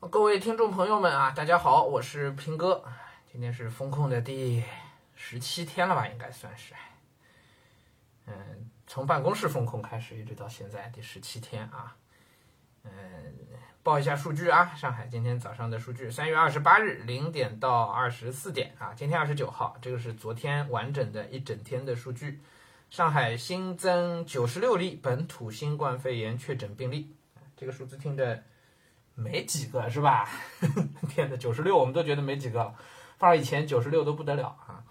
各位听众朋友们啊，大家好，我是平哥。今天是风控的第十七天了吧，应该算是。嗯，从办公室风控开始，一直到现在第十七天啊。嗯，报一下数据啊，上海今天早上的数据，三月二十八日零点到二十四点啊，今天二十九号，这个是昨天完整的一整天的数据。上海新增九十六例本土新冠肺炎确诊病例，这个数字听着。没几个是吧？天呐，九十六我们都觉得没几个了，放以前九十六都不得了啊！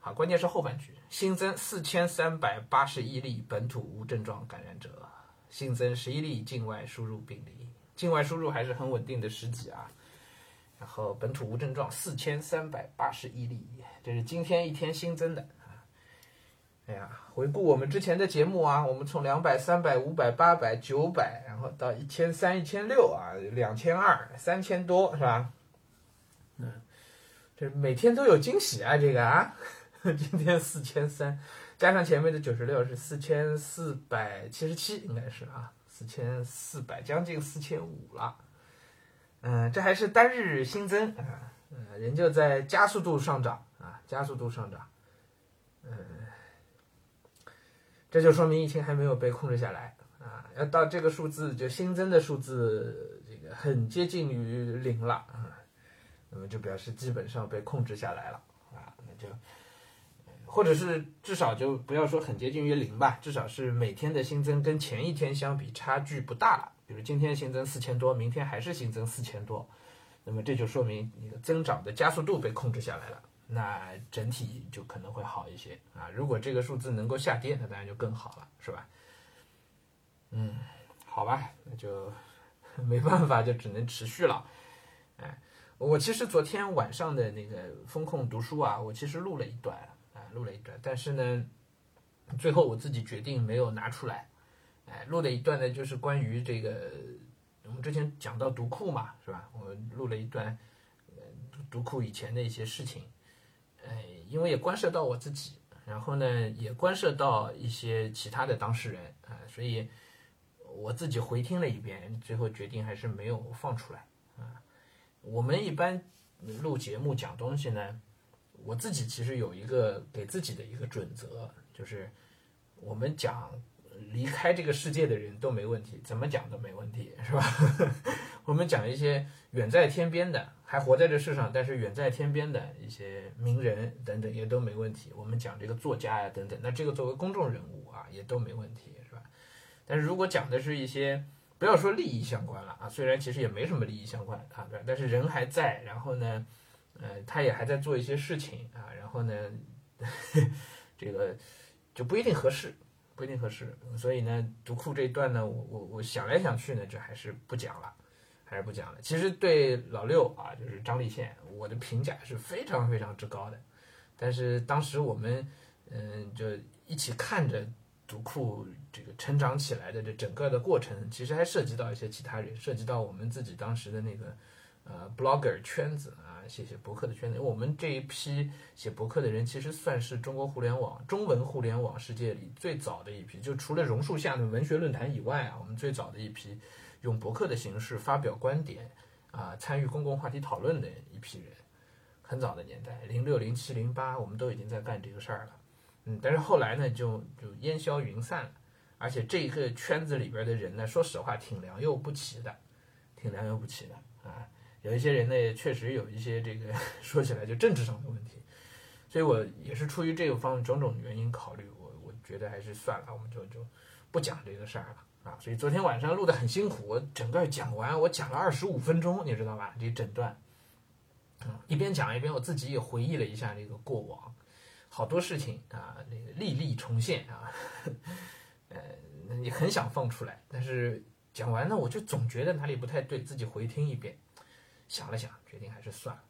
好，关键是后半句，新增四千三百八十一例本土无症状感染者，新增十一例境外输入病例，境外输入还是很稳定的十几啊。然后本土无症状四千三百八十一例，这是今天一天新增的。哎呀，回顾我们之前的节目啊，我们从两百、三百、五百、八百、九百，然后到一千三、一千六啊，两千二、三千多，是吧？嗯，这每天都有惊喜啊，这个啊，今天四千三，加上前面的九十六是四千四百七十七，应该是啊，四千四百将近四千五了。嗯，这还是单日新增啊，嗯，仍旧在加速度上涨啊，加速度上涨，嗯。这就说明疫情还没有被控制下来啊！要到这个数字，就新增的数字，这个很接近于零了啊，那么就表示基本上被控制下来了啊，那就或者是至少就不要说很接近于零吧，至少是每天的新增跟前一天相比差距不大了。比如今天新增四千多，明天还是新增四千多，那么这就说明你的增长的加速度被控制下来了。那整体就可能会好一些啊！如果这个数字能够下跌，那当然就更好了，是吧？嗯，好吧，那就 没办法，就只能持续了。哎，我其实昨天晚上的那个风控读书啊，我其实录了一段啊，录了一段，但是呢，最后我自己决定没有拿出来。哎，录了一段呢，就是关于这个我们之前讲到读库嘛，是吧？我录了一段读库以前的一些事情。哎，因为也关涉到我自己，然后呢，也关涉到一些其他的当事人啊，所以我自己回听了一遍，最后决定还是没有放出来啊。我们一般录节目讲东西呢，我自己其实有一个给自己的一个准则，就是我们讲离开这个世界的人都没问题，怎么讲都没问题，是吧？我们讲一些远在天边的。还活在这世上，但是远在天边的一些名人等等也都没问题。我们讲这个作家呀等等，那这个作为公众人物啊也都没问题，是吧？但是如果讲的是一些不要说利益相关了啊，虽然其实也没什么利益相关啊，但是人还在，然后呢，呃，他也还在做一些事情啊，然后呢，这个就不一定合适，不一定合适。所以呢，读库这一段呢，我我我想来想去呢，就还是不讲了。还是不讲了。其实对老六啊，就是张立宪，我的评价是非常非常之高的。但是当时我们，嗯，就一起看着读库这个成长起来的这整个的过程，其实还涉及到一些其他人，涉及到我们自己当时的那个呃 blogger 圈子啊，写写博客的圈子。我们这一批写博客的人，其实算是中国互联网中文互联网世界里最早的一批，就除了榕树下的文学论坛以外啊，我们最早的一批。用博客的形式发表观点，啊，参与公共话题讨论的一批人，很早的年代，零六、零七、零八，我们都已经在干这个事儿了，嗯，但是后来呢，就就烟消云散了，而且这个圈子里边的人呢，说实话挺良莠不齐的，挺良莠不齐的啊，有一些人呢，确实有一些这个 说起来就政治上的问题，所以我也是出于这个方种种原因考虑，觉得还是算了，我们就就不讲这个事儿了。啊，所以昨天晚上录的很辛苦，我整个讲完，我讲了二十五分钟，你知道吧？这整段，嗯，一边讲一边我自己也回忆了一下这个过往，好多事情啊，那个历历重现啊，呃，你很想放出来，但是讲完呢，我就总觉得哪里不太对，自己回听一遍，想了想，决定还是算了，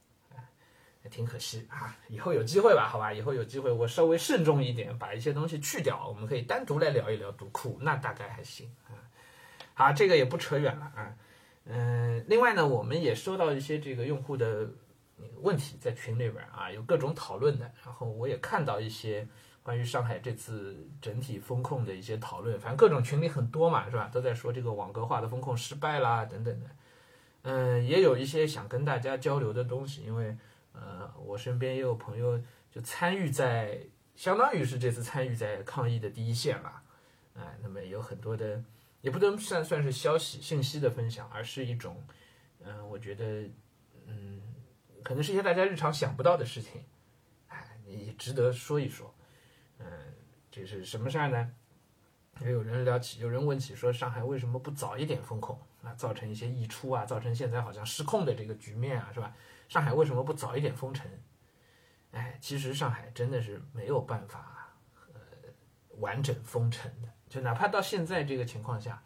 挺可惜啊，以后有机会吧，好吧，以后有机会我稍微慎重一点，把一些东西去掉，我们可以单独来聊一聊读库，那大概还行啊。好，这个也不扯远了啊，嗯，另外呢，我们也收到一些这个用户的问题在群里边啊，有各种讨论的，然后我也看到一些关于上海这次整体风控的一些讨论，反正各种群里很多嘛，是吧？都在说这个网格化的风控失败啦，等等的。嗯，也有一些想跟大家交流的东西，因为呃，我身边也有朋友就参与在，相当于是这次参与在抗疫的第一线吧，哎，那么有很多的，也不能算算是消息信息的分享，而是一种，嗯，我觉得，嗯，可能是一些大家日常想不到的事情，哎，也值得说一说，嗯，这是什么事儿呢？也有人聊起，有人问起说，上海为什么不早一点封控啊？造成一些溢出啊，造成现在好像失控的这个局面啊，是吧？上海为什么不早一点封城？哎，其实上海真的是没有办法呃完整封城的，就哪怕到现在这个情况下，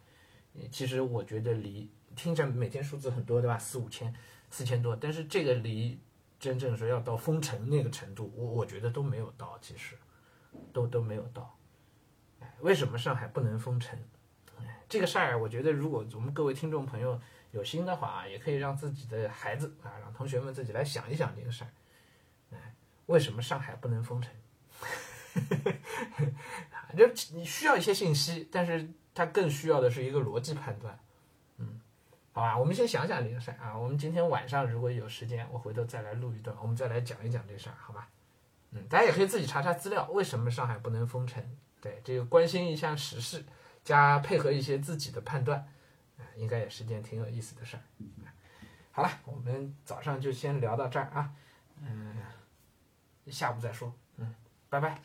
其实我觉得离听着每天数字很多，对吧？四五千、四千多，但是这个离真正说要到封城那个程度，我我觉得都没有到，其实都都没有到。为什么上海不能封城？这个事儿，我觉得如果我们各位听众朋友有心的话啊，也可以让自己的孩子啊，让同学们自己来想一想这个事儿。哎，为什么上海不能封城？就你需要一些信息，但是它更需要的是一个逻辑判断。嗯，好吧，我们先想想这个事儿啊。我们今天晚上如果有时间，我回头再来录一段，我们再来讲一讲这事儿，好吧？嗯，大家也可以自己查查资料，为什么上海不能封城？对，这个关心一下时事，加配合一些自己的判断，啊，应该也是件挺有意思的事儿。好了，我们早上就先聊到这儿啊，嗯，下午再说，嗯，拜拜。